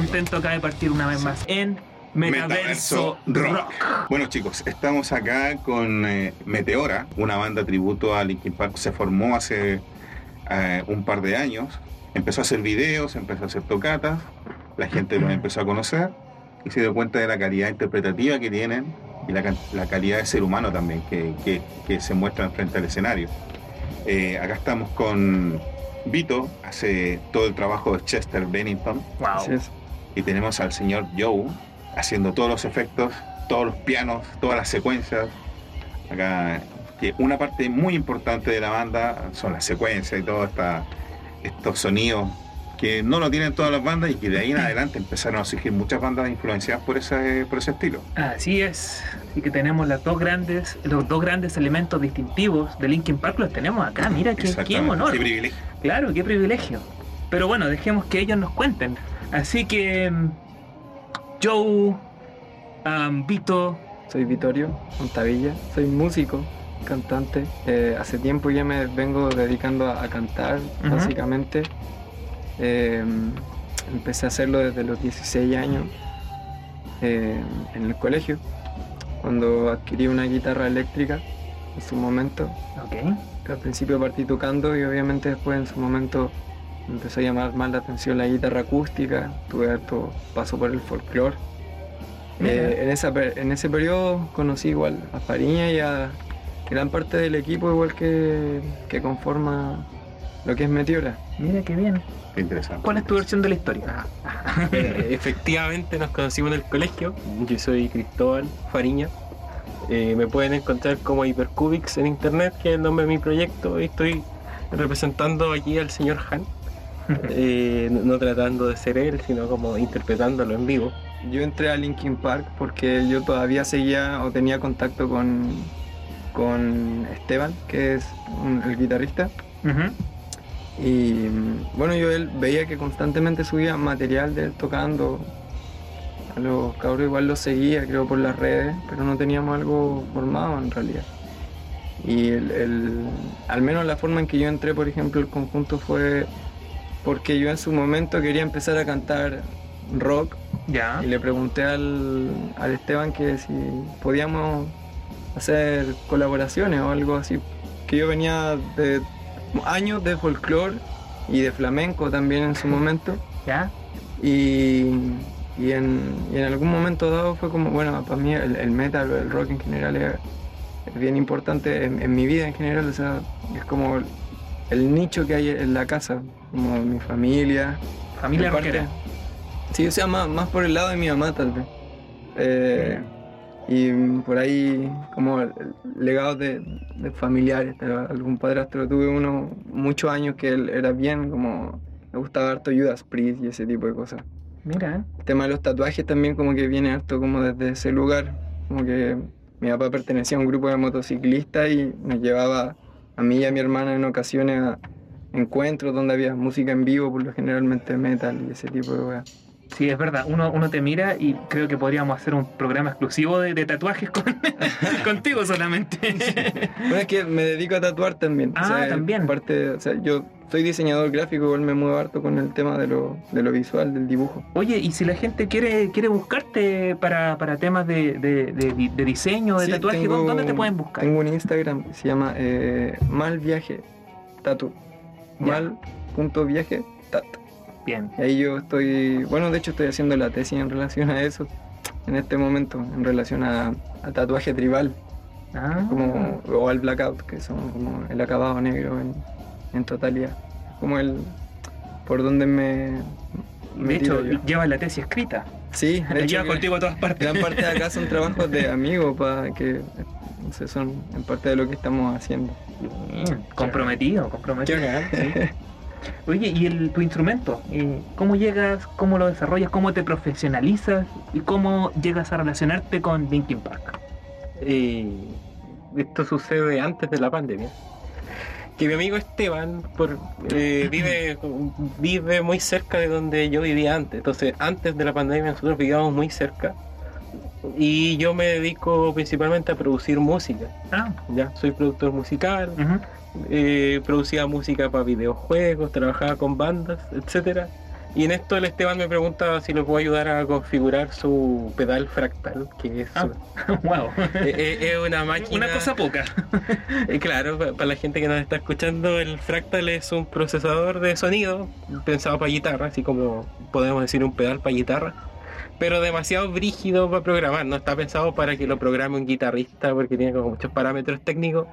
Contento acá de partir una vez más en Metaverso, Rock. Bueno chicos, estamos acá con eh, Meteora, una banda tributo a Linkin Park. Se formó hace eh, un par de años. Empezó a hacer videos, empezó a hacer tocatas. La gente los empezó a conocer y se dio cuenta de la calidad interpretativa que tienen y la, la calidad de ser humano también que, que- que se muestran frente al escenario. Eh, acá estamos con Vito, hace todo el trabajo de Chester Bennington Wow. Y tenemos al señor Joe haciendo todos los efectos, todos los pianos, todas las secuencias. Acá, que una parte muy importante de la banda son las secuencias y todos estos sonidos que no lo tienen todas las bandas y que de ahí en adelante empezaron a surgir muchas bandas influenciadas por ese, por ese estilo. Así es. Así que tenemos las dos grandes, los dos grandes elementos distintivos de Linkin Park los tenemos acá. Mira qué, qué honor. Qué privilegio. Claro, qué privilegio. Pero bueno, dejemos que ellos nos cuenten. Así que mm, Joe, um, Vito, Soy Vittorio Montavilla, soy músico, cantante. Eh, hace tiempo ya me vengo dedicando a, a cantar, básicamente. Eh, empecé a hacerlo desde los 16 años eh, en el colegio, cuando adquirí una guitarra eléctrica en su momento. ok. que al principio partí tocando y obviamente después en su momento me empezó a llamar más la atención la guitarra acústica, tuve harto paso por el folclore. Eh, en, esa, en ese periodo conocí igual a Fariña y a gran parte del equipo igual que, que conforma lo que es Meteora. Mira qué bien. Qué interesante. ¿Cuál es tu versión de la historia? Eh, efectivamente nos conocimos en el colegio. Yo soy Cristóbal Fariña. Eh, me pueden encontrar como Hypercubics en internet, que es el nombre de mi proyecto. Y estoy representando aquí al señor Han. Eh, no, tratando de ser él, sino como interpretándolo en vivo. Yo entré a Linkin Park porque yo todavía seguía o tenía contacto con, con Esteban, que es un- el guitarrista. Ujú. Y mm, bueno, yo él veía que constantemente subía material de él tocando. A los cabros igual los seguía, creo, por las redes, pero no teníamos algo formado en realidad. Y el, el- al menos la forma en que yo entré, por ejemplo, el conjunto fue porque yo en su momento quería empezar a cantar rock Ya. y le pregunté al, al Esteban que si podíamos hacer colaboraciones o algo así. Que yo venía de años de folclore y de flamenco también en su momento. Ya. Y, y en, y en algún momento dado fue como, bueno, para mí el, el metal el rock en general es, es bien importante en, en mi vida en general. O sea, es como el, nicho que hay en la casa, como mi familia. Familia rockera. Sí, o sea, más, más por el lado de mi mamá tal vez. Eh, y por ahí como el- el legado de, de familiares. Algún padrastro tuve uno muchos años que él era bien como... Me gustaba harto Judas Priest y ese tipo de cosas. Mira. El tema de los tatuajes también como que viene harto como desde ese lugar. Como que mi papá pertenecía a un grupo de motociclistas y nos llevaba a mí y a mi hermana en ocasiones a encuentros donde había música en vivo, por lo generalmente metal y ese tipo de cosas. Sí, es verdad. Uno, uno te mira y creo que podríamos hacer un programa exclusivo de, de tatuajes con, contigo solamente. Bueno, es que me dedico a tatuar también. Ah, también. Aparte, o sea, yo soy diseñador gráfico, igual me muevo harto con el tema de lo, de lo visual, del dibujo. Oye, y si la gente quiere, quiere buscarte para, para temas de, de, de- de diseño, de Sí, tatuaje, tengo- ¿dónde te pueden buscar? Tengo un Instagram que se llama eh, malviaje tatu. Ya. Mal.viaje tat. Bien. Y ahí yo estoy, bueno, de hecho estoy haciendo la tesis en relación a eso, en este momento, en relación a, a tatuaje tribal, Ah, como, o al blackout, que son como el acabado negro en, en totalidad. Como el, por donde me... me de hecho, yo. llevas la tesis escrita. Sí, de La que contigo a todas partes. gran parte de acá son trabajos de amigos para que no sé, son en parte de lo que estamos haciendo. Bien, comprometido, comprometido. Sí. Oye, ¿y el, tu instrumento? ¿Cómo llegas? ¿Cómo lo desarrollas? ¿Cómo te profesionalizas? ¿Y cómo llegas a relacionarte con Linkin Park? Eh, esto sucede antes de la pandemia. Que mi amigo Esteban por, eh, vive, vive muy cerca de donde yo vivía antes. Entonces, antes de la pandemia nosotros vivíamos muy cerca. Y yo me dedico principalmente a producir música. Ah, Ya, soy productor musical, eh, producía música para videojuegos, trabajaba con bandas, etcétera. Y en esto el Esteban me pregunta si le puedo ayudar a configurar su pedal fractal, que es, Ah, wow. eh, eh, es una máquina... Una cosa poca. Eh, Claro, pa- para la gente que nos está escuchando, el Fractal es un procesador de sonido pensado para guitarra, así como podemos decir un pedal para guitarra, pero demasiado brígido para programar, no está pensado para que lo programe un guitarrista porque tiene como muchos parámetros técnicos.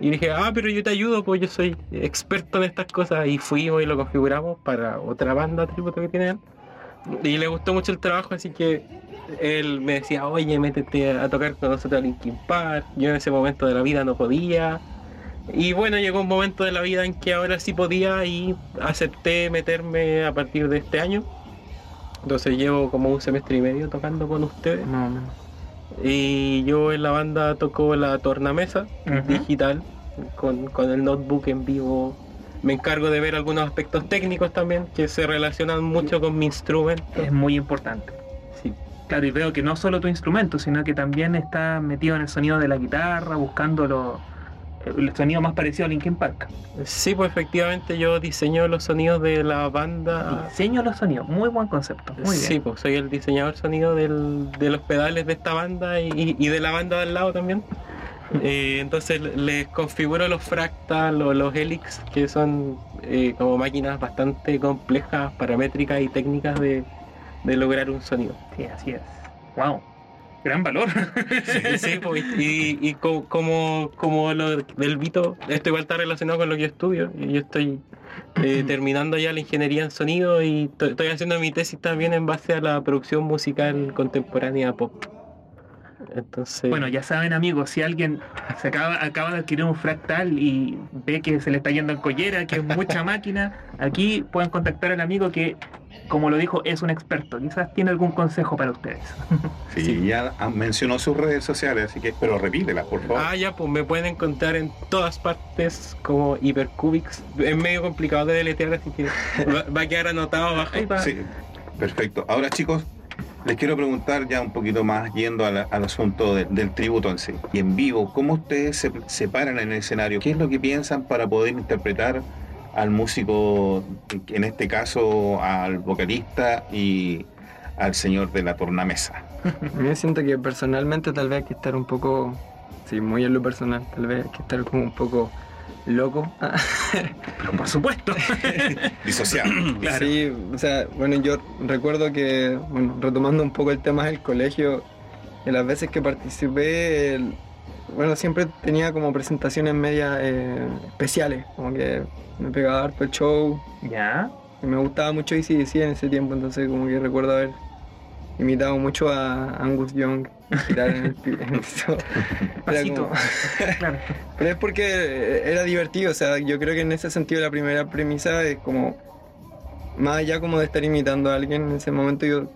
Y dije, ah, pero yo te ayudo, pues yo soy experto en estas cosas. Y fuimos y lo configuramos para otra banda tributo que tiene él. Y le gustó mucho el trabajo, así que él me decía, oye, métete a tocar con nosotros a Linkin Park. Yo en ese momento de la vida no podía. Y bueno, llegó un momento de la vida en que ahora sí podía y acepté meterme a partir de este año. Entonces llevo como un semestre y medio tocando con ustedes. Más o menos. Y yo en la banda toco la tornamesa digital con, con el notebook en vivo. Me encargo de ver algunos aspectos técnicos también que se relacionan mucho con mi instrumento. Es muy importante. Sí. Claro, y veo que no solo tu instrumento, sino que también está metido en el sonido de la guitarra, buscando lo- el sonido más parecido a Linkin Park. Sí, pues efectivamente yo diseño los sonidos de la banda. Diseño los sonidos, muy buen concepto. Muy sí, bien. pues soy el diseñador sonido del- de los pedales de esta banda y, y de la banda de al lado también. Eh, entonces les configuro los fractal o los helix, que son eh, como máquinas bastante complejas, paramétricas y técnicas de, de lograr un sonido. Sí, así es. Wow. Gran valor. Sí, sí, pues, y, y co- como, como lo del Vito, esto igual está relacionado con lo que yo estudio. Yo estoy eh, terminando ya la ingeniería en sonido y to- estoy haciendo mi tesis también en base a la producción musical contemporánea pop. Entonces, Bueno, ya saben amigos, si alguien se acaba, acaba de adquirir un fractal y ve que se le está yendo en collera, que es mucha máquina, aquí pueden contactar al amigo que, como lo dijo, es un experto. Quizás tiene algún consejo para ustedes. Sí, ya ah, mencionó sus redes sociales, así que, pero repítelas, por favor. ah, ya, pues me pueden encontrar en todas partes como Hypercubics. Es medio complicado de deletrear, así que va, va a quedar anotado abajo. Sí, perfecto. Ahora chicos, les quiero preguntar ya un poquito más yendo al asunto de- del tributo en sí. Y en vivo, ¿cómo ustedes se, se paran en el escenario? ¿Qué es lo que piensan para poder interpretar al músico, en este caso al vocalista y al señor de la tornamesa? Yo siento que personalmente tal vez hay que estar un poco, sí, muy en lo personal, tal vez hay que estar como un poco loco. Pero por supuesto. Disociar. Claro. Sí, o sea, bueno, yo recuerdo que, bueno, retomando un poco el tema del colegio, de las veces que participé, el- bueno, siempre tenía como presentaciones medias eh, especiales, como que me pegaba harto el show, ya. y me gustaba mucho ACDC en ese tiempo, entonces como que recuerdo haber imitado mucho a Angus Young, girar en el, piso. Era como- claro. Pero es porque era divertido, o sea, yo creo que en ese sentido la primera premisa es como, más allá como de estar imitando a alguien, en ese momento yo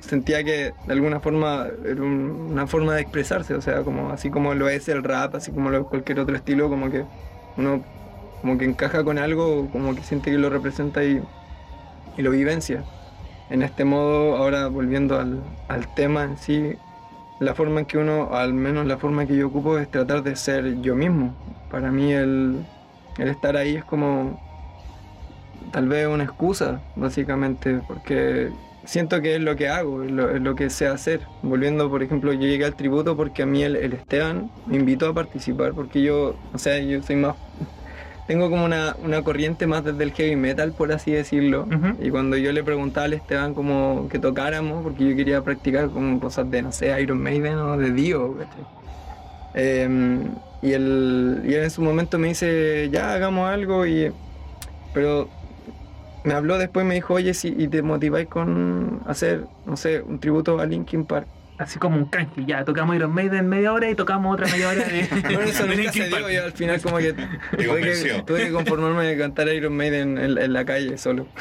sentía que de alguna forma era un- una forma de expresarse, o sea, como así como lo es el rap, así como lo es cualquier otro estilo, como que uno como que encaja con algo, como que siente que lo representa y, y lo vivencia. En este modo, ahora volviendo al, al tema en sí, la forma en que uno, al menos la forma que yo ocupo es tratar de ser yo mismo. Para mí el, el estar ahí es como tal vez una excusa, básicamente, porque siento que es lo que hago, es lo, que sé hacer. Volviendo, por ejemplo, yo llegué al tributo porque a mí el, el Esteban me invitó a participar, porque yo, o sea, yo soy más... Tengo como una, una corriente más desde el heavy metal, por así decirlo. Y cuando yo le preguntaba al Esteban como que tocáramos, porque yo quería practicar como cosas de, no sé, Iron Maiden o de Dio. Em, y, él, y él en su momento me dice, ya hagamos algo, y, pero me habló después y me dijo, oye, si y te motiváis con hacer, no sé, un tributo a Linkin Park. Así como un canje. Ya, tocamos Iron Maiden media hora y tocamos otra media hora de, Bueno, eso de nunca se dio y al final como que tuve que, convenció. tuve que conformarme de cantar Iron Maiden en, en la calle solo.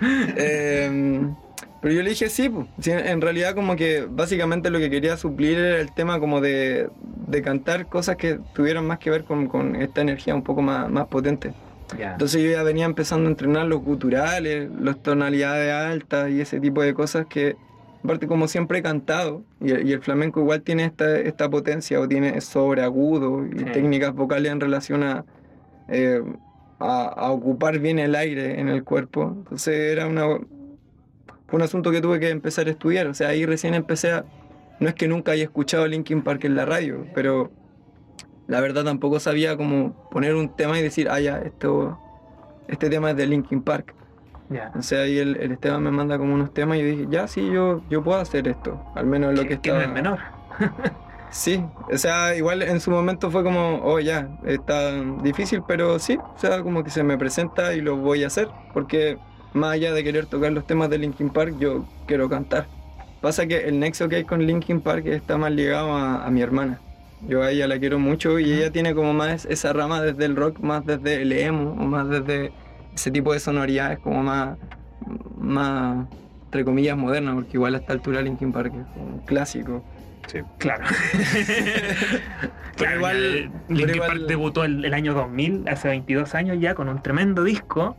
Em, pero yo le dije sí, pues. Sí, en realidad como que básicamente lo que quería suplir era el tema como de, de cantar cosas que tuvieran más que ver con, con esta energía un poco más, más potente. Entonces yo ya venía empezando a entrenar los guturales, las tonalidades altas y ese tipo de cosas que, aparte como siempre he cantado, y, y el flamenco igual tiene esta, esta potencia o tiene sobreagudo y Sí. técnicas vocales en relación a, eh, a, a ocupar bien el aire en el cuerpo. Entonces era una, fue un asunto que tuve que empezar a estudiar. O sea, ahí recién empecé a... No es que nunca haya escuchado Linkin Park en la radio, pero la verdad tampoco sabía cómo poner un tema y decir, ah, ya, esto, este tema es de Linkin Park. Ya. O sea, ahí el, el Esteban me manda como unos temas y yo dije, ya, sí, yo, yo puedo hacer esto. Al menos lo que Que no estaba... es menor. Sí, o sea, igual en su momento fue como, oh ya, está difícil, pero sí, o sea, como que se me presenta y lo voy a hacer, porque más allá de querer tocar los temas de Linkin Park, yo quiero cantar. Pasa que el nexo que hay con Linkin Park está más ligado a, a mi hermana. Yo a ella la quiero mucho y ella tiene como más esa rama desde el rock, más desde el emo, o más desde ese tipo de sonoridades como más, más entre comillas, moderna, porque igual a esta altura Linkin Park es un clásico. Sí. Claro. Pero Claro, igual- pero Linkin igual- Park debutó el, el año 2000, hace 22 años ya, con un tremendo disco.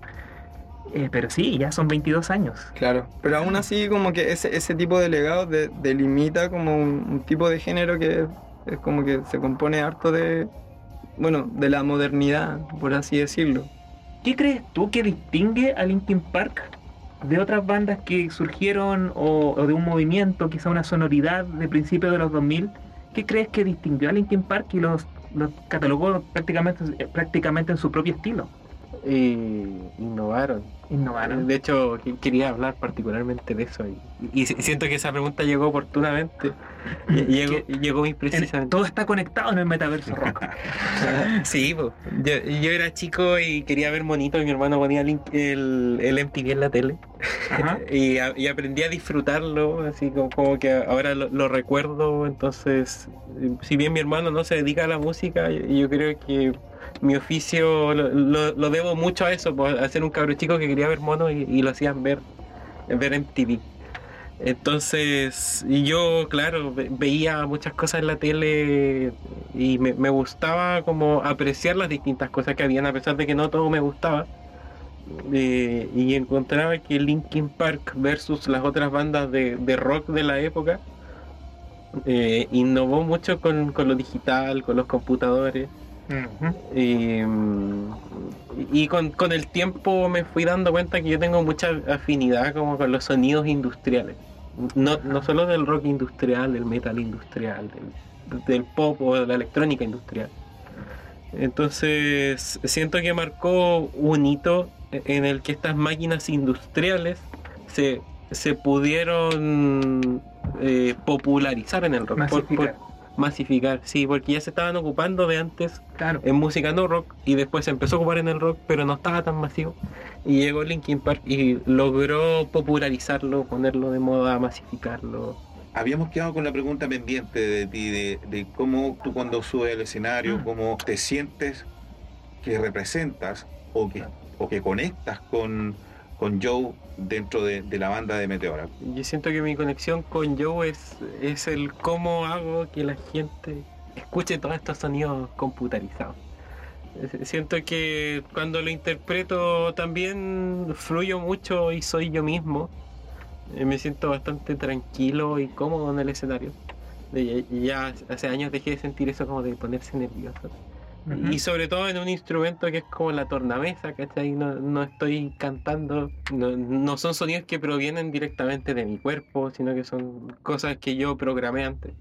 Eh, pero sí, ya son 22 años. Claro, pero aún así como que ese, ese tipo de legado de- delimita como un, un tipo de género que es como que se compone harto de, bueno, de la modernidad, por así decirlo. ¿Qué crees tú que distingue a Linkin Park de otras bandas que surgieron o, de un movimiento, quizá una sonoridad de principios de los 2000? ¿Qué crees que distinguió a Linkin Park y los, catalogó eh, prácticamente en su propio estilo? Eh, innovaron. Innovaron. De hecho, que- quería hablar particularmente de eso. Y, y si- siento que esa pregunta llegó oportunamente. Y- Llegó, llegó muy En- precisamente. todo está conectado en el metaverso rock. Sí, po. yo, yo era chico y quería ver monito y mi hermano ponía el, el MTV en la tele. Ajá. Y, a- y aprendí a disfrutarlo, así como, como que ahora lo, lo recuerdo. Entonces, si bien mi hermano no se dedica a la música, yo, yo creo que mi oficio lo, lo- debo mucho a eso, pues, a ser un cabro chico que quería ver monos y, lo hacían ver, ver MTV. Entonces, yo, claro, ve- veía muchas cosas en la tele y me, me gustaba como apreciar las distintas cosas que habían, a pesar de que no todo me gustaba. Eh, y encontraba que Linkin Park versus las otras bandas de, de rock de la época eh, innovó mucho con, con lo digital, con los computadores. Y con, con el tiempo me fui dando cuenta que yo tengo mucha afinidad como con los sonidos industriales. No, no solo del rock industrial, del metal industrial, del, del pop o de la electrónica industrial. Entonces siento que marcó un hito en el que estas máquinas industriales se, se pudieron eh, popularizar en el rock. Por- por- Masificar. sí, porque ya se estaban ocupando de antes Claro. en música no rock y después se empezó a ocupar en el rock, pero no estaba tan masivo. Y llegó Linkin Park y logró popularizarlo, ponerlo de moda, masificarlo. Habíamos quedado con la pregunta pendiente de ti, de, de cómo tú cuando subes al escenario, Mm. cómo te sientes que representas o que, o que conectas con, con Joe dentro de, de la banda de Meteora. Yo siento que mi conexión con Joe es, es el cómo hago que la gente escuche todos estos sonidos computarizados. Siento que cuando lo interpreto también fluyo mucho y soy yo mismo. Eh, Me siento bastante tranquilo y cómodo en el escenario. Ya hace años dejé de sentir eso como de ponerse nervioso. Y sobre todo en un instrumento que es como la tornamesa, ¿cachai? No, no estoy cantando, no, no son sonidos que provienen directamente de mi cuerpo, sino que son cosas que yo programé antes.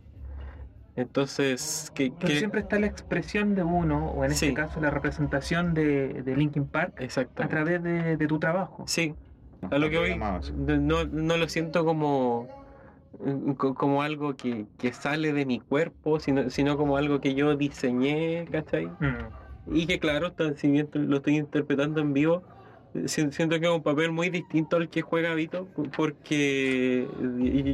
Entonces, que, Pero que- siempre está la expresión de uno, o en este caso la representación de, de Linkin Park, exacto. a través de, de tu trabajo. Sí, a lo que no, no lo siento como, co- como algo que, que sale de mi cuerpo, sino, sino como algo que yo diseñé, ¿cachai? Mm. Y que claro, si bien lo estoy interpretando en vivo, siento que es un papel muy distinto al que juega Vito, porque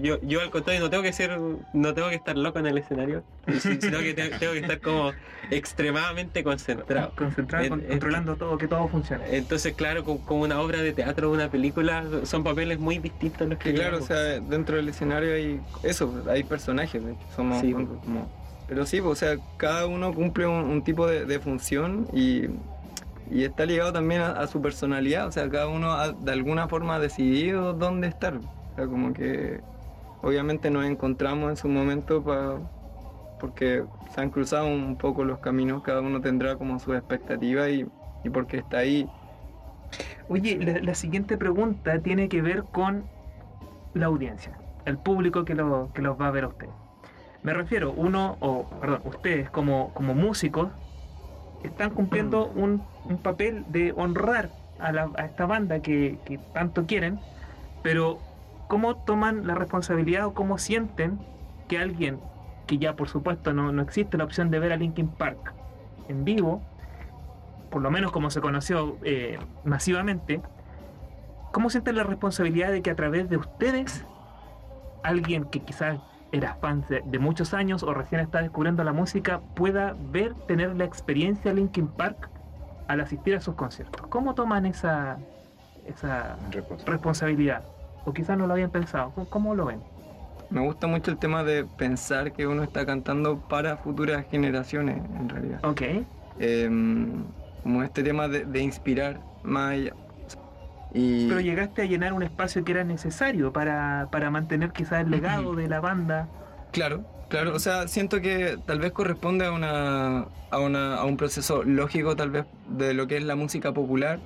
yo, yo al contrario no tengo que ser, no tengo que estar loco en el escenario, si- sino que te- tengo que estar como extremadamente concentrado. Concentrado, En- con- en- controlando todo, que todo funcione. Entonces, claro, co- como una obra de teatro o una película, son papeles muy distintos los que Que claro, o sea, dentro del escenario hay eso, hay personajes, somos Sí. como... Pero sí, o sea, cada uno cumple un, un tipo de, de función y, y está ligado también a, su personalidad, o sea, cada uno ha- de alguna forma ha decidido dónde estar. O sea, como que obviamente nos encontramos en su momento porque se han cruzado un poco los caminos, cada uno tendrá como su expectativa y y porque está ahí. Oye, la, la siguiente pregunta tiene que ver con la audiencia, el público que, lo, que los va a ver a ustedes. Me refiero, uno, o perdón, ustedes como, como músicos están cumpliendo un, un papel de honrar a, la- esta banda que, que tanto quieren, pero ¿cómo toman la responsabilidad o cómo sienten que alguien, que ya por supuesto no, no existe la opción de ver a Linkin Park en vivo, por lo menos como se conoció eh, masivamente, ¿cómo sienten la responsabilidad de que a través de ustedes, alguien que quizás era fan de, muchos años o recién está descubriendo la música, pueda ver, tener la experiencia Linkin Park al asistir a sus conciertos? ¿Cómo toman esa, esa responsabilidad? O quizás no lo habían pensado. ¿Cómo- ¿Cómo lo ven? Me gusta mucho el tema de pensar que uno está cantando para futuras generaciones, en realidad. Ok. Em, como este tema de, de inspirar más allá. Y Pero llegaste a llenar un espacio que era necesario para, para mantener quizás el legado de la banda. claro, claro, o sea, siento que tal vez corresponde a una, a una a un proceso lógico tal vez de lo que es la música popular.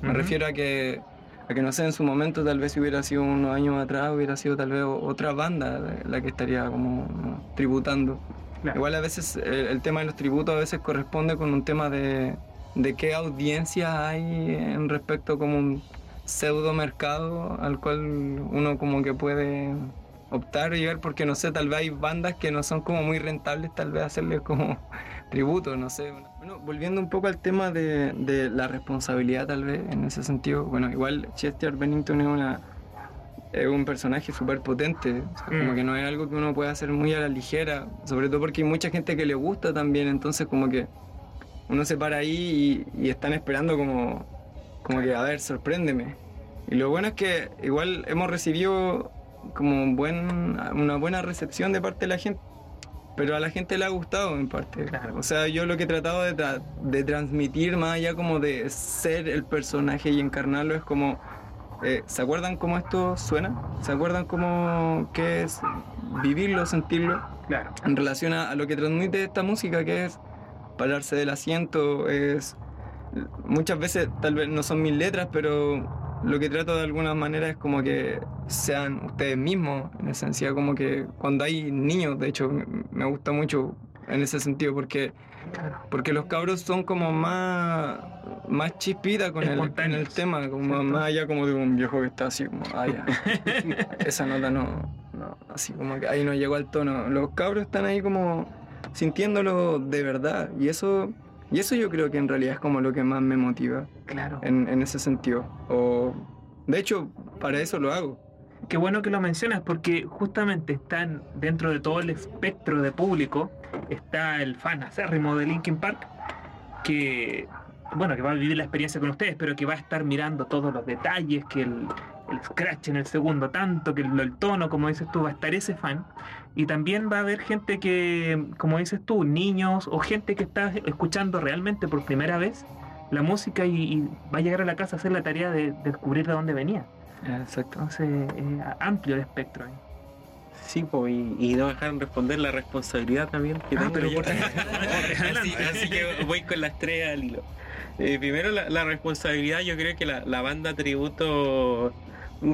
Me Ujú. refiero a que a que no sé, en su momento tal vez si hubiera sido unos años atrás hubiera sido tal vez otra banda la que estaría como ¿no? tributando. Claro. Igual a veces el, el tema de los tributos a veces corresponde con un tema de, de qué audiencia hay en respecto como un pseudo mercado al cual uno como que puede optar y ver porque no sé, tal vez hay bandas que no son como muy rentables tal vez hacerles como tributo, no sé. Bueno, volviendo un poco al tema de, de la responsabilidad tal vez en ese sentido, bueno, igual Chester Bennington es una es un personaje súper potente, o sea, como Mm. que no es algo que uno pueda hacer muy a la ligera, sobre todo porque hay mucha gente que le gusta también, entonces como que uno se para ahí y, y están esperando como, como que, a ver, sorpréndeme. Y lo bueno es que igual hemos recibido como un buen, una buena recepción de parte de la gente, pero a la gente le ha gustado en parte. Claro. O sea, yo lo que he tratado de, tra- de transmitir más allá como de ser el personaje y encarnarlo es como eh, ¿Se acuerdan cómo esto suena? ¿Se acuerdan cómo qué es vivirlo, sentirlo? Claro. En relación a, a lo que transmite esta música, que es pararse del asiento, es muchas veces tal vez no son mis letras, pero lo que trato de alguna manera es como que sean ustedes mismos, en esencia, como que cuando hay niños, de hecho, me, gusta mucho en ese sentido, porque porque los cabros son como más, más chispita con el, con el tema, como ¿cierto? más allá como de un viejo que está así como, ah, ya. Esa nota no, no, así como que ahí no llegó al tono. Los cabros están ahí como sintiéndolo de verdad. Y eso, y eso yo creo que en realidad es como lo que más me motiva Claro. en, en ese sentido. O, de hecho, para eso lo hago. Qué bueno que lo mencionas porque justamente están dentro de todo el espectro de público, está el fan acérrimo de Linkin Park, que bueno, que va a vivir la experiencia con ustedes, pero que va a estar mirando todos los detalles, que el, el scratch en el segundo tanto, que el, el tono, como dices tú, va a estar ese fan. Y también va a haber gente que, como dices tú, niños o gente que está escuchando realmente por primera vez la música y, y va a llegar a la casa a hacer la tarea de, de descubrir de dónde venía. Exacto. Entonces, eh, amplio el espectro. ahí. Sí, po, y, y no dejaron responder la responsabilidad también que Ah, tengo yo. así, así que voy con las tres al hilo. Eh, primero, la, la responsabilidad, yo creo que la, la banda tributo,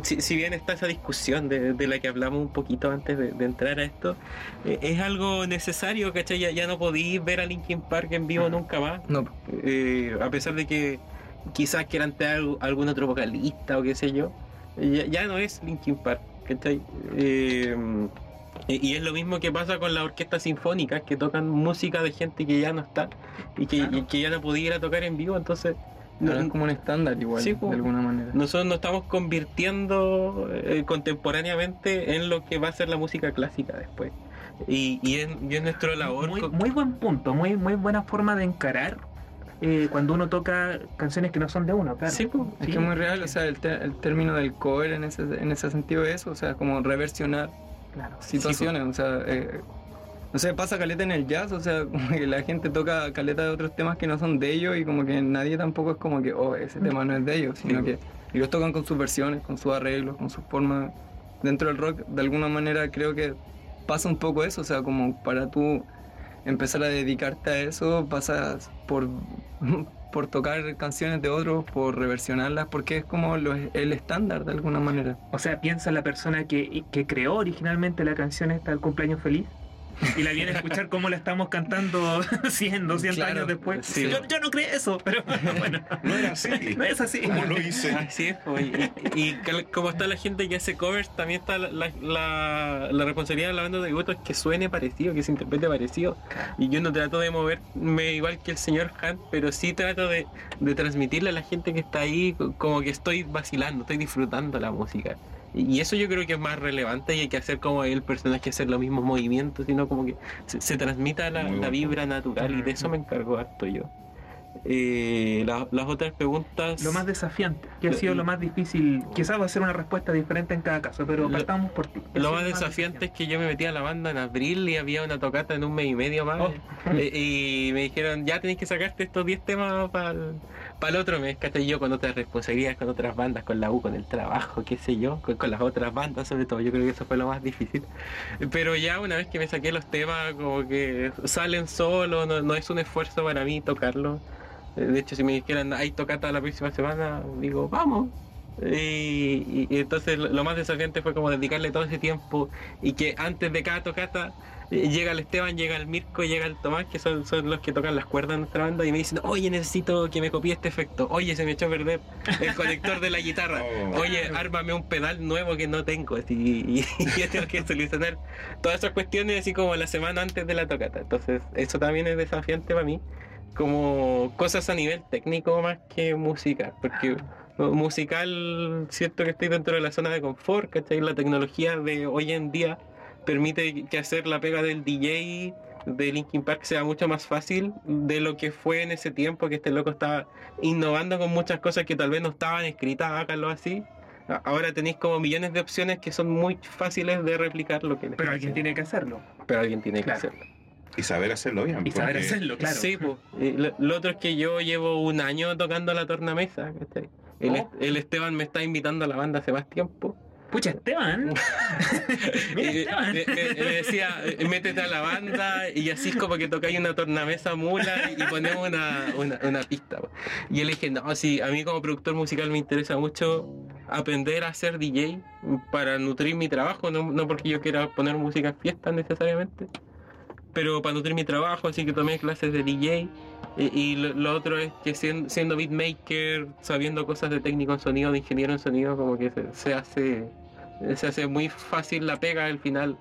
si, si bien está esa discusión de, de la que hablamos un poquito antes de, de entrar a esto, eh, es algo necesario, ¿cachai? Ya, ya no podéis ver a Linkin Park en vivo nunca más. No, Eh, a pesar de que quizás quieran tener al- algún otro vocalista o qué sé yo, ya, ya no es Linkin Park, ¿cachai? Eh, y y es lo mismo que pasa con las orquestas sinfónicas que tocan música de gente que ya no está y que, Claro. y que ya no podía ir a tocar en vivo, entonces no- ahora es como un estándar igual, Sí, de alguna manera. nosotros nos estamos convirtiendo eh, contemporáneamente en lo que va a ser la música clásica después. Y, y es, y es nuestra labor. Muy, buen punto, muy, muy buena forma de encarar eh, cuando uno toca canciones que no son de uno, claro. Sí. Es Sí, que es muy real, o sea, el, te- el término del cover en ese, en ese sentido es eso, o sea, como reversionar Claro. situaciones, o sea, eh, no sé, pasa caleta en el jazz, o sea, como que la gente toca caleta de otros temas que no son de ellos y como que nadie tampoco es como que, oh, ese tema no es de ellos, sino que y los tocan con sus versiones, con sus arreglos, con sus formas. Dentro del rock, de alguna manera creo que pasa un poco eso, o sea, como para tú empezar a dedicarte a eso, pasas por por tocar canciones de otros, por reversionarlas, porque es como lo- el estándar de alguna manera. O sea, piensa la persona que, que creó originalmente la canción esta del cumpleaños feliz y la viene a escuchar cómo la estamos cantando 100, 200 Claro, años después. sí. Yo, yo no creé eso, pero bueno, No era así. no es así. ¿Cómo lo hice? Así es, pues, y, y como está la gente que hace covers, también está la, la, la- la responsabilidad de la banda de tributo es que suene parecido, que se interprete parecido. Y yo no trato de moverme igual que el señor Hunt, pero sí trato de, de transmitirle a la gente que está ahí co- como que estoy vacilando, estoy disfrutando la música. Y eso yo creo que es más relevante y hay que hacer como el personaje hacer los mismos movimientos, sino como que se, se transmita la, vibra natural y de eso me encargo harto yo. Eh, la- las otras preguntas... Lo más desafiante, que ha sido lo más difícil, quizás va a ser una respuesta diferente en cada caso, pero partamos por ti. ¿Qué ha Lo más desafiante es que yo me metí a la banda en abril y había una tocata en un mes y medio más. Oh. Eh, y me dijeron, ya tenéis que sacarte estos 10 temas para el otro mes. ¿cachai? Yo con otras responsabilidades, con otras bandas, con la U, con el trabajo, qué sé yo, con, las otras bandas sobre todo. Yo creo que eso fue lo más difícil. Pero ya una vez que me saqué los temas, como que salen solos, no, no es un esfuerzo para mí tocarlos. Eh, De hecho, si me dijeran, hay tocata la próxima semana, digo, vamos. Y, y- y entonces lo lo más desafiante fue como dedicarle todo ese tiempo y que antes de cada tocata eh, llega el Esteban, llega el Mirko, llega el Tomás, que son, son los que tocan las cuerdas de nuestra banda y me dicen, oye, necesito que me copie este efecto, oye, se me echó a perder el conector de la guitarra, Oh. oye, ármame un pedal nuevo que no tengo así, y, y yo tengo que solucionar todas esas cuestiones así como la semana antes de la tocata. Entonces eso también es desafiante para mí como cosas a nivel técnico más que musical, porque musical siento que estoy dentro de la zona de confort, ¿cachai? La tecnología de hoy en día permite que hacer la pega del DJ de Linkin Park sea mucho más fácil de lo que fue en ese tiempo que este loco estaba innovando con muchas cosas que tal vez no estaban escritas, háganlo así. Ahora tenéis como millones de opciones que son muy fáciles de replicar lo que les Pero alguien tiene que hacerlo. pero alguien tiene Claro. que hacerlo. Y saber hacerlo bien. Y saber hacerlo, claro. Sí, pues. lo, lo otro es que yo llevo un año tocando la tornamesa. ¿cachai? El, el Esteban me está invitando a la banda hace más tiempo. Pucha, Esteban. Mira, Esteban. decía, eh, métete a la banda y así es como que tocáis una tornamesa mula y ponemos una, una, una pista. Y le dije, no, sí, a mí como productor musical me interesa mucho aprender a ser DJ para nutrir mi trabajo, no, no porque yo quiera poner música en fiestas necesariamente, pero para nutrir mi trabajo, así que tomé clases de DJ. Y, y lo, lo otro es que siendo, siendo beatmaker, sabiendo cosas de técnico en sonido, de ingeniero en sonido, como que se, se hace se hace muy fácil la pega al final.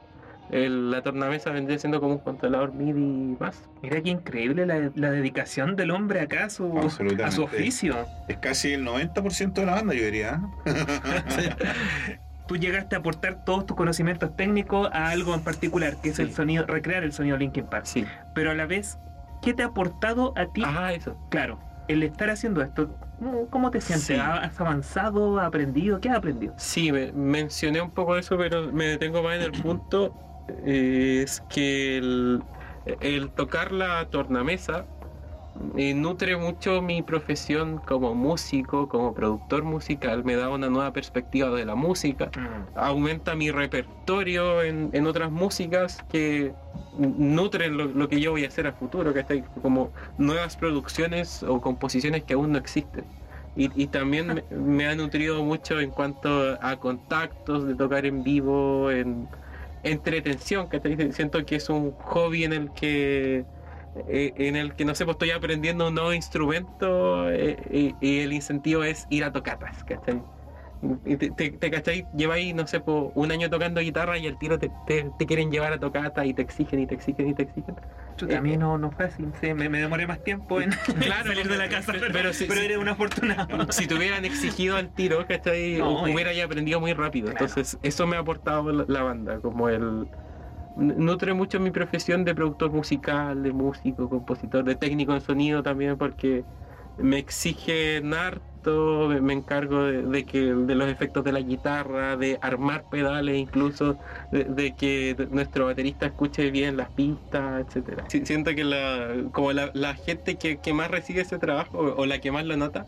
El- la tornamesa vendría siendo como un controlador MIDI más. Mira qué increíble la, la dedicación del hombre acá a su, a su oficio. Es casi el 90% de la banda, yo diría. Tú llegaste a aportar todos tus conocimientos técnicos a algo en particular, que es Sí. el sonido, recrear el sonido Linkin Park. Sí. Pero a la vez, ¿qué te ha aportado a ti? Ah, eso. Claro, el estar haciendo esto, ¿cómo- ¿cómo te sientes? Sí. ¿Has avanzado? ¿Has aprendido? ¿Qué has aprendido? Sí, me- mencioné un poco eso, pero me detengo más en el punto. eh, es que el, el tocar la tornamesa eh, nutre mucho mi profesión como músico, como productor musical, me da una nueva perspectiva de la música. aumenta mi repertorio en, en otras músicas que nutren lo, lo que yo voy a hacer a futuro, que como nuevas producciones o composiciones que aún no existen. Y, y también me, me ha nutrido mucho en cuanto a contactos, de tocar en vivo, en entretención, que siento que es un hobby en el que eh, en el que no sé, pues estoy aprendiendo un nuevo instrumento eh, y, y el incentivo es ir a tocatas, ¿cachai? Y te, te, te cachai, lleváis, no sé, po, un año tocando guitarra y al tiro te, te, quieren llevar a tocata y te exigen y te exigen y te exigen. Chuta, a mí no, no fue así, sí, me, me demoré más tiempo en Claro, salir de la casa, pero- pero, sí, pero eres un afortunado. Si te hubieran exigido al tiro, ¿cachai? No, hubiera ya aprendido muy rápido. Claro. Entonces, eso me ha aportado la, la banda, como el... Nutre mucho mi profesión de productor musical, de músico, compositor, de técnico en sonido también, porque me exigen harto, me, encargo de, de que de los efectos de la guitarra, de armar pedales incluso, de, de que nuestro baterista escuche bien las pistas, etcétera. Si- Siento que la, como la, la gente que, que más recibe ese trabajo o, o la que más lo nota,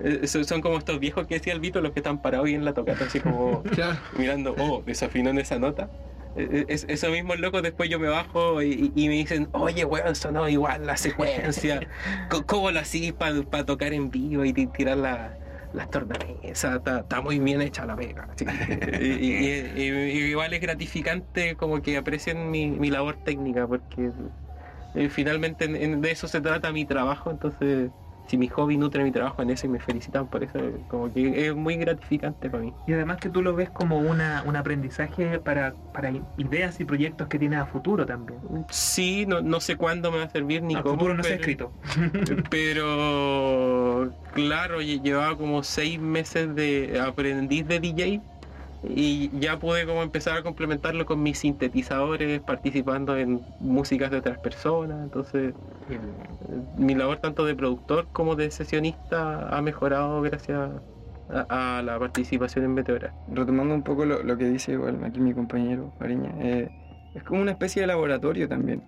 eh, son, como estos viejos que decía el Vito, los que están parados ahí en la tocata, así como mirando, oh, desafinó en esa nota. Eh, es- esos mismos locos después yo me bajo y, y me dicen, oye, weón, sonó igual la secuencia. ¿Cómo lo hacís para tocar en vivo y ti- tirar la- las tornamesas? Está, está muy bien hecha la pega. sí. y, y- y- y igual es gratificante como que aprecien mi, mi labor técnica porque eh, finalmente en- en- de eso se trata mi trabajo, entonces si mi hobby nutre mi trabajo en eso y me felicitan por eso, como que es muy gratificante para mí. Y además que tú lo ves como una, un aprendizaje para, para ideas y proyectos que tienes a futuro también. Sí, no, no sé cuándo me va a servir ni a cómo. futuro no se ha pero- escrito. Pero claro, lle- llevaba como seis meses de aprendiz de DJ y ya pude como empezar a complementarlo con mis sintetizadores, participando en músicas de otras personas. Entonces, mi labor tanto de productor como de sesionista ha mejorado gracias a, a la participación en Meteora. Retomando un poco lo, lo que dice igual aquí mi compañero Fariña, eh, es como una especie de laboratorio también.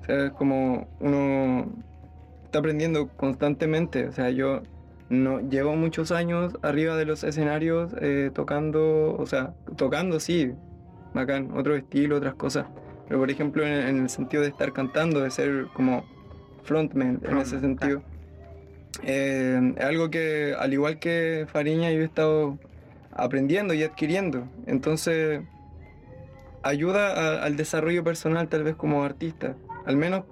O sea, es como uno está aprendiendo constantemente. O sea, yo no llevo muchos años arriba de los escenarios eh, tocando, o sea, tocando sí, bacán, otro estilo, otras cosas. Pero por ejemplo, en, en el sentido de estar cantando, de ser como frontman en ese sentido. Eh, es algo que, al igual que Fariña, yo he estado aprendiendo y adquiriendo. Entonces, ayuda a- al desarrollo personal tal vez como artista. Al menos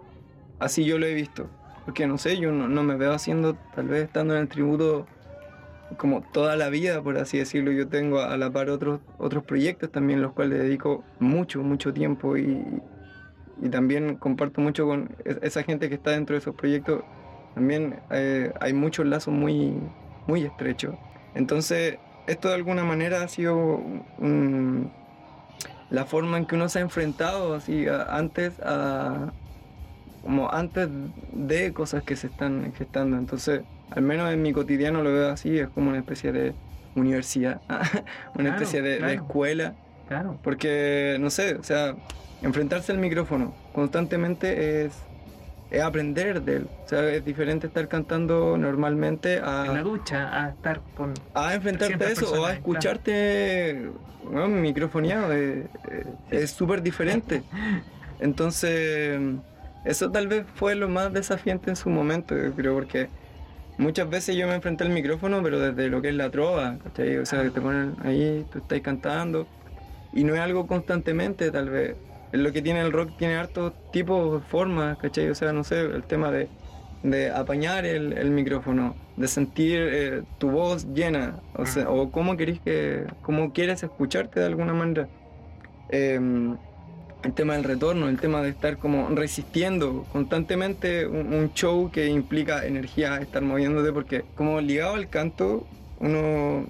así yo lo he visto. Porque no sé, yo no, no me veo haciendo, tal vez estando en el tributo como toda la vida, por así decirlo. Yo tengo a la par otros, otros proyectos también, los cuales dedico mucho, mucho tiempo y, y también comparto mucho con es- esa gente que está dentro de esos proyectos. También eh, hay muchos lazos muy, muy estrechos. Entonces, esto de alguna manera ha sido la forma en que uno se ha enfrentado así a- antes a como antes de cosas que se están gestando. Entonces, al menos en mi cotidiano lo veo así, es como una especie de universidad, una Claro, especie de, de claro. escuela, Claro. porque no sé, o sea, enfrentarse al micrófono constantemente es, es aprender de él. O sea, es diferente estar cantando normalmente En la a, ducha, a estar con. a enfrentarte a 300 eso o a escucharte bueno, microfoneado. eh, eh, es súper diferente. Entonces, eso tal vez fue lo más desafiante en su momento, yo creo, porque muchas veces yo me enfrenté al micrófono, pero desde lo que es la trova, ¿cachai? O sea, que te ponen ahí, tú estás cantando, y no es algo constantemente, tal vez. Es Lo que tiene el rock tiene hartos tipos, formas, ¿cachai? O sea, no sé, el tema de, de apañar el, el micrófono, de sentir eh, tu voz llena, o, sea, o cómo querés que, cómo quieres escucharte de alguna manera. Em, el tema del retorno, el tema de estar como resistiendo constantemente un, un show que implica energía, estar moviéndote, porque como ligado al canto, uno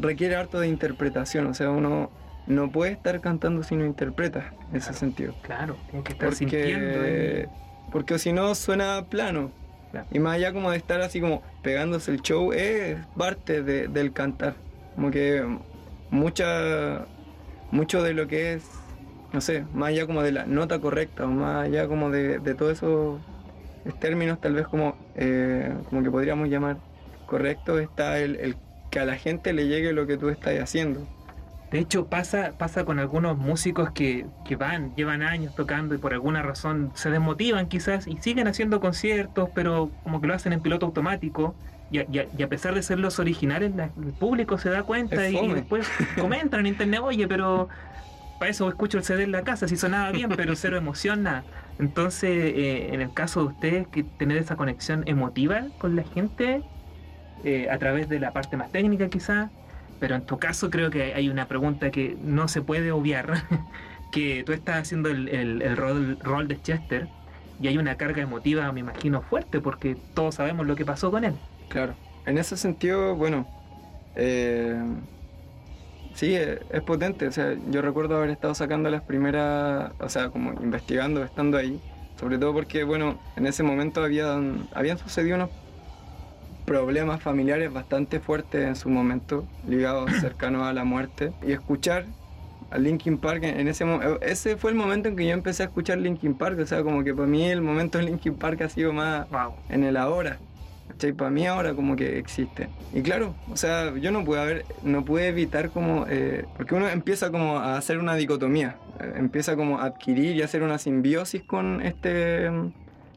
requiere harto de interpretación, o sea, uno no puede estar cantando si no interpreta en ese sentido. Claro, tienes que estar sintiendo. Porque, ahí. porque si no suena plano. Claro. Y más allá como de estar así como pegándose el show, es parte de- del cantar. Como que mucha, mucho de lo que es, no sé, más allá como de la nota correcta o más allá como de, de todos esos términos tal vez como, eh, como que podríamos llamar correcto, está el, el que a la gente le llegue lo que tú estás haciendo. De hecho, pasa, pasa con algunos músicos que, que van, llevan años tocando y por alguna razón se desmotivan quizás y siguen haciendo conciertos, pero como que lo hacen en piloto automático. Y a, y a- pesar de ser los originales, el público se da cuenta y, y después comentan en internet, oye, pero para eso escucho el CD en la casa, si sonaba bien, pero cero emoción, nada. Entonces, eh, en el caso de ustedes, que tener esa conexión emotiva con la gente, eh, a través de la parte más técnica quizás, pero en tu caso creo que hay una pregunta que no se puede obviar, que tú estás haciendo el, el- rol, rol de Chester y hay una carga emotiva, me imagino, fuerte, porque todos sabemos lo que pasó con él. Claro. En ese sentido, bueno, eh, sí, eh, es potente. O sea, yo recuerdo haber estado sacando las primeras, o sea, como investigando, estando ahí. Sobre todo porque, bueno, en ese momento habían, habían sucedido unos problemas familiares bastante fuertes en su momento, ligados cercanos a la muerte. Y escuchar a Linkin Park en ese momento, ese fue el momento en que yo empecé a escuchar Linkin Park. O sea, como que para mí el momento de Linkin Park ha sido más Wow. en el ahora. ¿Cachai? Para mí ahora como que existe. Y claro, o sea, yo no pude haber, no pude evitar como, eh, porque uno empieza como a hacer una dicotomía, eh, empieza como a adquirir y hacer una simbiosis con este,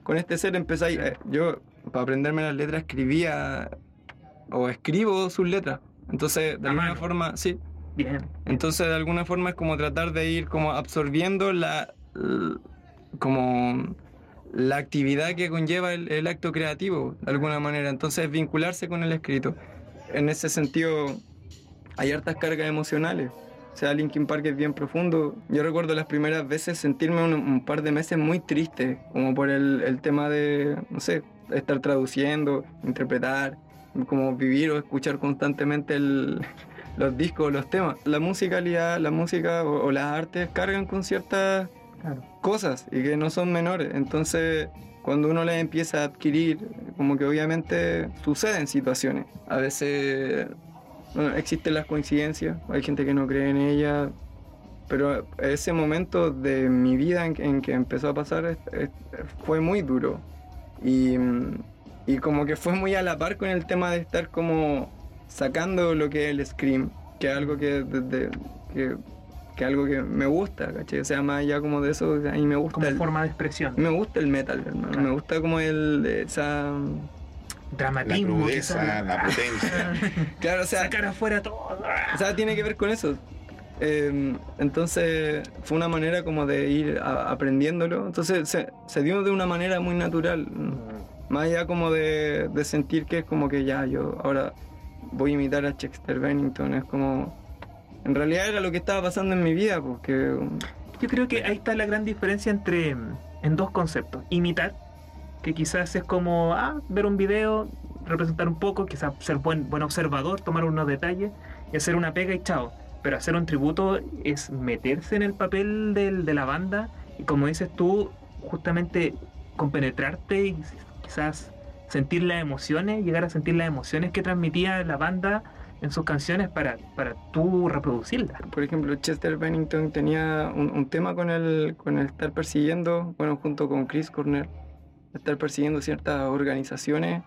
con este ser. Empezáis, eh, yo para aprenderme las letras escribía o escribo sus letras. Entonces, de A alguna mano. forma, sí. Bien. Entonces, de alguna forma es como tratar de ir como absorbiendo la, como la actividad que conlleva el, acto creativo, de alguna manera. Entonces, vincularse con el escrito. En ese sentido, hay hartas cargas emocionales. O sea, Linkin Park es bien profundo. Yo recuerdo las primeras veces sentirme un, par de meses muy triste, como por el, tema de, no sé, estar traduciendo, interpretar, como vivir o escuchar constantemente los discos, los temas. La musicalidad, la música o, o las artes cargan con ciertas Cosas y que no son menores. Entonces, cuando uno las empieza a adquirir, como que obviamente suceden situaciones. A veces bueno, existen las coincidencias, hay gente que no cree en ellas, pero ese momento de mi vida en, en que empezó a pasar es- fue muy duro. Y, como que fue muy a la par con el tema de estar como sacando lo que es el scream, que es algo que, desde- que, que algo que me gusta, ¿cachai? O sea, más allá como de eso, a mí me gusta Como el, forma de expresión. me gusta el metal, hermano. Claro. Me gusta como el esa La Dramatismo. crudeza, quizá. la potencia. claro, o sea, Sacar afuera todo. o sea, tiene que ver con eso. Eh, entonces fue una manera como de ir a- aprendiéndolo. Entonces se, se dio de una manera muy natural. Más allá como de, de sentir que es como que ya yo ahora voy a imitar a Chester Bennington. Es como... En realidad era lo que estaba pasando en mi vida, porque... Yo creo que ahí está la gran diferencia entre mm, en dos conceptos. Imitar, que quizás es como ah, ver un video, representar un poco, quizás ser buen, buen observador, tomar unos detalles y hacer una pega y chao. Pero hacer un tributo es meterse en el papel del- de la banda y como dices tú, justamente compenetrarte y quizás sentir las emociones, llegar a sentir las emociones que transmitía la banda en sus canciones para, para tú reproducirlas. Por ejemplo, Chester Bennington tenía un, un tema con el, con el estar persiguiendo, bueno, junto con Chris Cornell, estar persiguiendo ciertas organizaciones.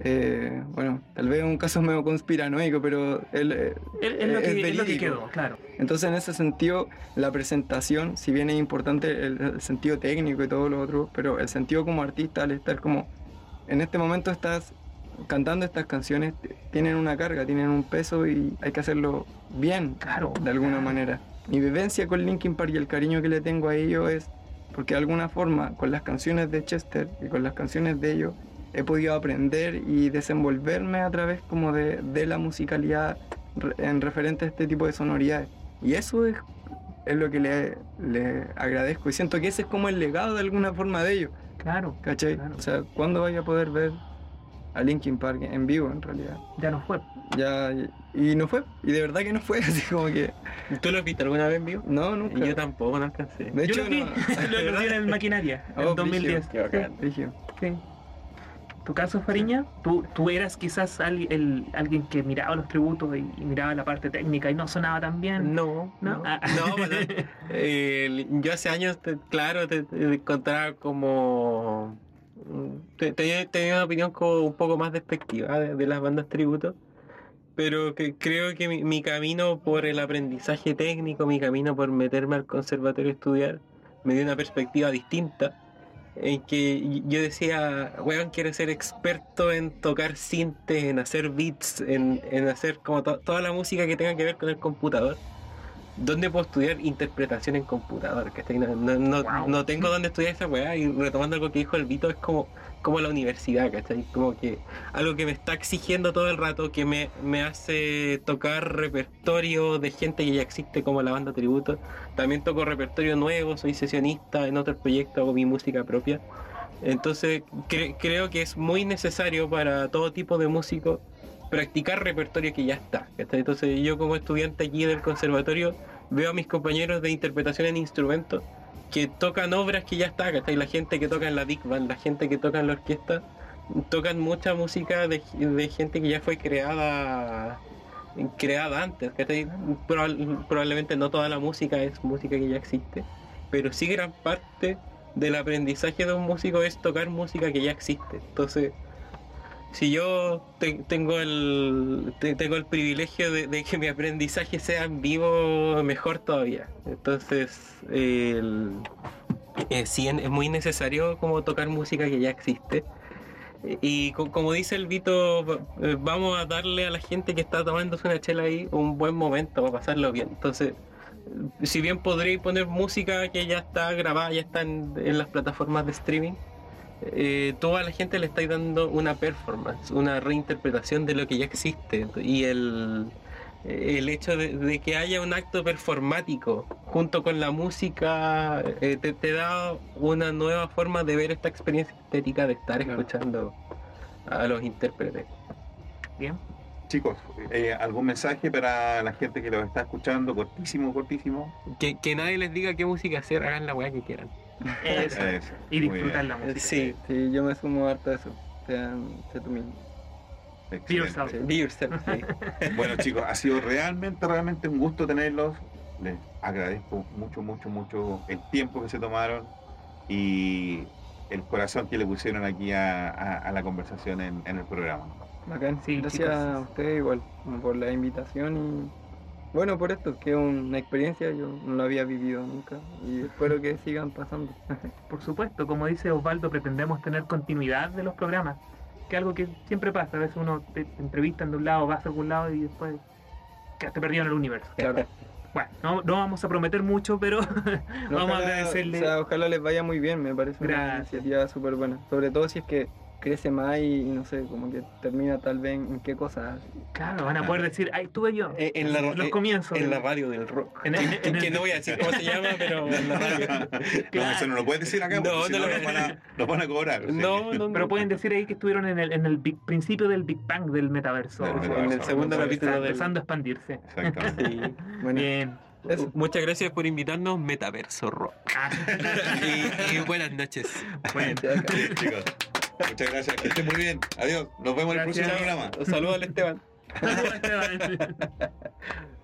eh, bueno, tal vez un caso medio conspiranoico, pero él, eh, Es, es lo, Es que, es lo que quedó, claro. entonces en ese sentido la presentación, si bien es importante el, el sentido técnico y todo lo otro, pero el sentido como artista, al estar como, en este momento estás cantando estas canciones, tienen una carga, tienen un peso y hay que hacerlo bien, Claro. de alguna manera. Mi vivencia con Linkin Park y el cariño que le tengo a ellos es porque de alguna forma con las canciones de Chester y con las canciones de ellos he podido aprender y desenvolverme a través como de, de la musicalidad en referente a este tipo de sonoridades. Y eso es, es lo que le, le agradezco y siento que ese es como el legado de alguna forma de ellos, Claro. ¿cachai? Claro. O sea, ¿cuándo vaya a poder ver a Linkin Park en vivo en realidad? Ya no fue. Ya, y no fue, y de verdad que no fue, así como que, ¿Tú lo has visto alguna vez en vivo? no, nunca. Yo tampoco no alcancé. De hecho, Yo lo vi, no. lo, en el Maquinaria, Oh, en 2010. Qué bacán. Sí. ¿Tu caso, Fariña? ¿Tú, tú eras quizás al- el- alguien que miraba los tributos y, y miraba la parte técnica y no sonaba tan bien? No, ¿No? no, Ah. no, bueno, eh, yo hace años, te- claro, te, te encontraba como... te- Tenía, una opinión como un poco más despectiva de, las bandas tributo, pero que creo que mi, mi camino por el aprendizaje técnico, mi camino por meterme al conservatorio a estudiar, me dio una perspectiva distinta en que yo decía, weón, quiero ser experto en tocar sintes, en hacer beats, en, hacer como to- toda la música que tenga que ver con el computador. ¿Dónde puedo estudiar interpretación en computador? No, no, no, Wow. no tengo dónde estudiar esa weá y retomando algo que dijo el Vito, es como, como la universidad, ¿cachai? Como que algo que me está exigiendo todo el rato, que me, me hace tocar repertorio de gente que ya existe como la banda tributo. También toco repertorio nuevo, soy sesionista en otros proyectos, hago mi música propia. Entonces cre- creo que es muy necesario para todo tipo de músico practicar repertorio que ya está. ¿cachai? Entonces yo como estudiante aquí del conservatorio veo a mis compañeros de interpretación en instrumentos que tocan obras que ya está, ¿cachai? La gente que toca en la Big Band, la gente que toca en la orquesta, tocan mucha música de, de gente que ya fue creada creada antes, probablemente no toda la música es música que ya existe, pero sí gran parte del aprendizaje de un músico es tocar música que ya existe. Entonces, si yo te- tengo el te- tengo el privilegio de, que mi aprendizaje sea en vivo, mejor todavía. Entonces, eh, sí es muy necesario como tocar música que ya existe. Y co- como dice el Vito, eh, vamos a darle a la gente que está tomándose una chela ahí un buen momento para pasarlo bien. Entonces, si bien podréis poner música que ya está grabada, ya está en las plataformas de streaming, eh, toda la gente le estáis dando una performance, una reinterpretación de lo que ya existe. Y el, el hecho de, de que haya un acto performático junto con la música eh, te, te da una nueva forma de ver esta experiencia estética de estar Claro. escuchando a los intérpretes. Bien. Chicos, eh, ¿algún mensaje para la gente que los está escuchando? Cortísimo, cortísimo. Que, que nadie les diga qué música hacer, hagan la weá que quieran. Eso. Eso, Y disfrutar la música. Sí, Sí, yo me sumo harto a eso. Sean, sé tú mismo. Excelente. yourself. Sí. be yourself, sí. Bueno chicos, ha sido realmente, realmente un gusto tenerlos. Les agradezco mucho, mucho, mucho el tiempo que se tomaron y el corazón que le pusieron aquí a, a- a la conversación en, en el programa. Bacán. Sí, Gracias chicos. a ustedes igual por la invitación y bueno por esto, que es una experiencia, yo no lo había vivido nunca y espero que sigan pasando. Por supuesto, como dice Osvaldo, pretendemos tener continuidad de los programas, que es algo que siempre pasa. A veces uno te te entrevistan de un lado, vas a algún lado y después quedaste perdido en el universo. Claro. Bueno, no, no vamos a prometer mucho, pero vamos a agradecerle. O sea, ojalá les vaya muy bien, me parece una Gracias. iniciativa súper buena. Sobre todo si es que crece más y, y no sé, como que termina tal vez en qué cosas. Claro, van a poder decir, ahí estuve yo. Eh, en la- los eh, comienzos. En la radio del rock. En el- en el- que no voy a decir cómo se llama, pero en la radio. No, eso no lo puedes decir acá, porque No, si no no, lo- van a, nos van a cobrar. o sea No, no, no. Pero pueden decir ahí que estuvieron en el, en el big- principio del Big Bang del metaverso. Del. En el segundo capítulo del... empezando a expandirse. Exactamente. Sí. Bueno, Bien. eso. Muchas gracias por invitarnos, Metaverso Rock. Ah, Y, y buenas noches. bueno. Bien, chicos. Muchas gracias, que estén muy bien. Adiós. Nos vemos en el próximo programa. Saludos al Esteban. Esteban.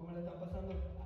¿Cómo la están pasando?